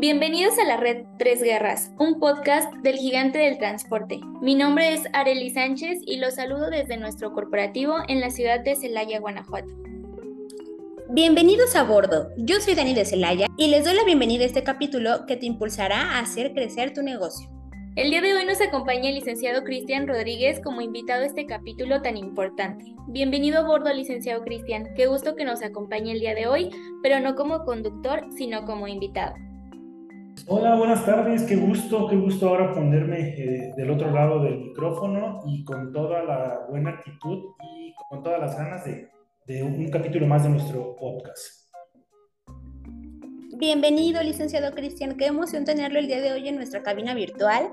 Bienvenidos a la red Tres Guerras, un podcast del gigante del transporte. Mi nombre es Areli Sánchez y los saludo desde nuestro corporativo en la ciudad de Celaya, Guanajuato. Bienvenidos a bordo, yo soy Dani de Celaya y les doy la bienvenida a este capítulo que te impulsará a hacer crecer tu negocio. El día de hoy nos acompaña el licenciado Cristian Rodríguez como invitado a este capítulo tan importante. Bienvenido a bordo, licenciado Cristian. Qué gusto que nos acompañe el día de hoy, pero no como conductor, sino como invitado. Hola, buenas tardes. Qué gusto, qué gusto ahora ponerme eh, del otro lado del micrófono y con toda la buena actitud y con todas las ganas de, de un capítulo más de nuestro podcast. Bienvenido, licenciado Cristian. Qué emoción tenerlo el día de hoy en nuestra cabina virtual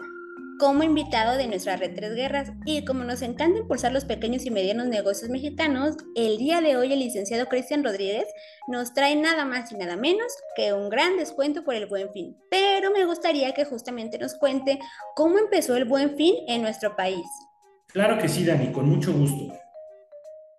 como invitado de nuestra red Tres Guerras. Y como nos encanta impulsar los pequeños y medianos negocios mexicanos, el día de hoy el licenciado Cristian Rodríguez nos trae nada más y nada menos que un gran descuento por el buen fin. Pero me gustaría que justamente nos cuente cómo empezó el buen fin en nuestro país. Claro que sí, Dani, con mucho gusto.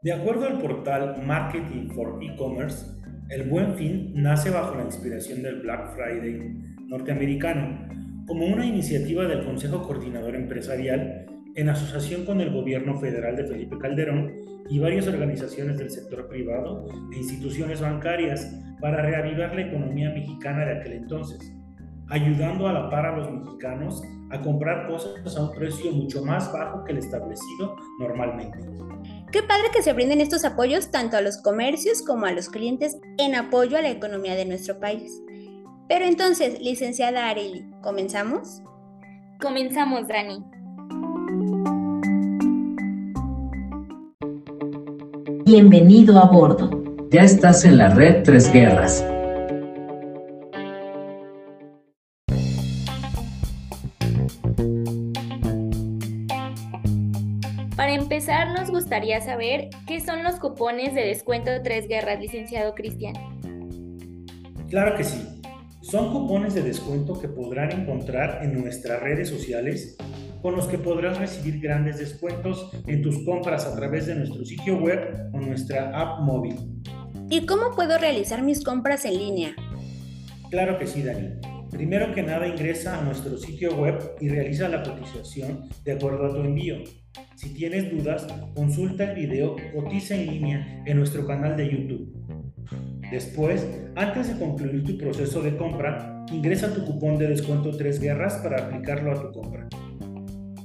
De acuerdo al portal Marketing for E-Commerce, el buen fin nace bajo la inspiración del Black Friday norteamericano como una iniciativa del Consejo Coordinador Empresarial en asociación con el gobierno federal de Felipe Calderón y varias organizaciones del sector privado e instituciones bancarias para reavivar la economía mexicana de aquel entonces, ayudando a la par a los mexicanos a comprar cosas a un precio mucho más bajo que el establecido normalmente. Qué padre que se brinden estos apoyos tanto a los comercios como a los clientes en apoyo a la economía de nuestro país. Pero entonces, licenciada Areli, ¿comenzamos? Comenzamos, Dani. Bienvenido a bordo. Ya estás en la red Tres Guerras. Para empezar, nos gustaría saber qué son los cupones de descuento de Tres Guerras, licenciado Cristian. Claro que sí. Son cupones de descuento que podrán encontrar en nuestras redes sociales con los que podrás recibir grandes descuentos en tus compras a través de nuestro sitio web o nuestra app móvil. ¿Y cómo puedo realizar mis compras en línea? Claro que sí, Dani. Primero que nada ingresa a nuestro sitio web y realiza la cotización de acuerdo a tu envío. Si tienes dudas, consulta el video Cotiza en línea en nuestro canal de YouTube. Después, antes de concluir tu proceso de compra, ingresa tu cupón de descuento Tres Guerras para aplicarlo a tu compra.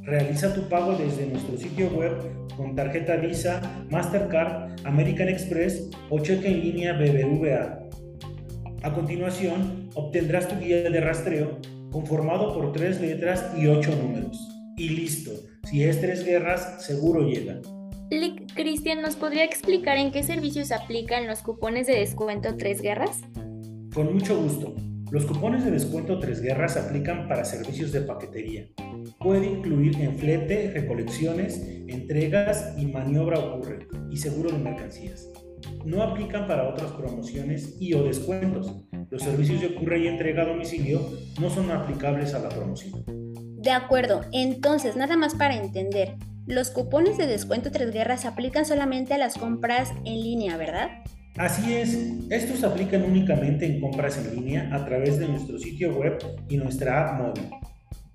Realiza tu pago desde nuestro sitio web con tarjeta Visa, Mastercard, American Express o cheque en línea BBVA. A continuación, obtendrás tu guía de rastreo conformado por tres letras y ocho números. Y listo, si es tres guerras, seguro llega. Cristian, ¿nos podría explicar en qué servicios aplican los cupones de descuento Tres Guerras? Con mucho gusto. Los cupones de descuento Tres Guerras aplican para servicios de paquetería. Puede incluir en flete, recolecciones, entregas y maniobra ocurre y seguro de mercancías. No aplican para otras promociones y o descuentos. Los servicios de ocurre y entrega a domicilio no son aplicables a la promoción. De acuerdo, entonces nada más para entender, los cupones de descuento Tres Guerras se aplican solamente a las compras en línea, ¿verdad? Así es, estos se aplican únicamente en compras en línea a través de nuestro sitio web y nuestra app móvil.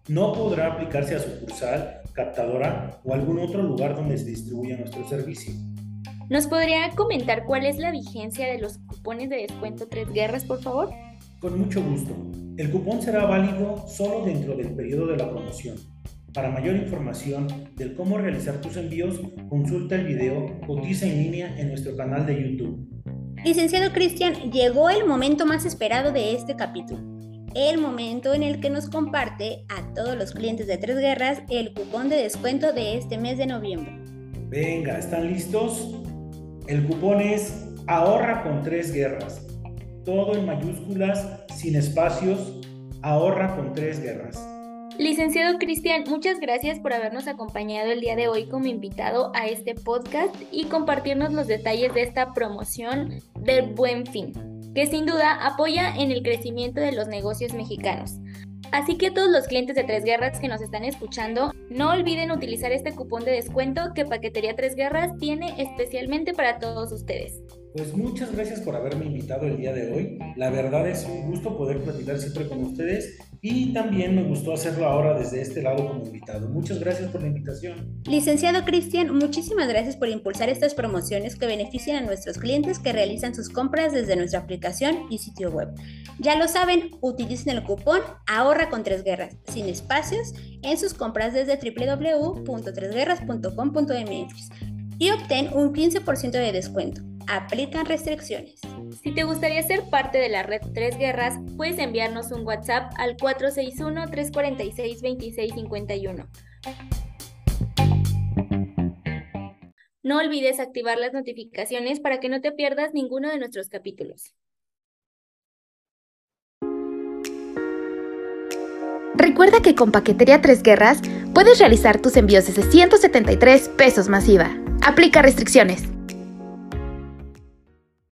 No podrá aplicarse a sucursal, captadora o algún otro lugar donde se distribuya nuestro servicio. ¿Nos podría comentar cuál es la vigencia de los cupones de descuento Tres Guerras, por favor? Con mucho gusto. El cupón será válido solo dentro del periodo de la promoción para mayor información del cómo realizar tus envíos, consulta el video Cotiza en línea en nuestro canal de YouTube. Licenciado Cristian, llegó el momento más esperado de este capítulo. El momento en el que nos comparte a todos los clientes de Tres Guerras el cupón de descuento de este mes de noviembre. Venga, ¿están listos? El cupón es Ahorra con Tres Guerras. Todo en mayúsculas, sin espacios. Ahorra con Tres Guerras. Licenciado Cristian, muchas gracias por habernos acompañado el día de hoy como invitado a este podcast y compartirnos los detalles de esta promoción del buen fin, que sin duda apoya en el crecimiento de los negocios mexicanos. Así que todos los clientes de Tres Guerras que nos están escuchando, no olviden utilizar este cupón de descuento que Paquetería Tres Guerras tiene especialmente para todos ustedes. Pues muchas gracias por haberme invitado el día de hoy. La verdad es un gusto poder platicar siempre con ustedes y también me gustó hacerlo ahora desde este lado como invitado. Muchas gracias por la invitación. Licenciado Cristian, muchísimas gracias por impulsar estas promociones que benefician a nuestros clientes que realizan sus compras desde nuestra aplicación y sitio web. Ya lo saben, utilicen el cupón Ahorra con Tres Guerras, sin espacios, en sus compras desde www.tresguerras.com.mx y obtén un 15% de descuento aplican restricciones. Si te gustaría ser parte de la red Tres Guerras, puedes enviarnos un WhatsApp al 461-346-2651. No olvides activar las notificaciones para que no te pierdas ninguno de nuestros capítulos. Recuerda que con Paquetería Tres Guerras puedes realizar tus envíos desde 173 pesos masiva. Aplica restricciones.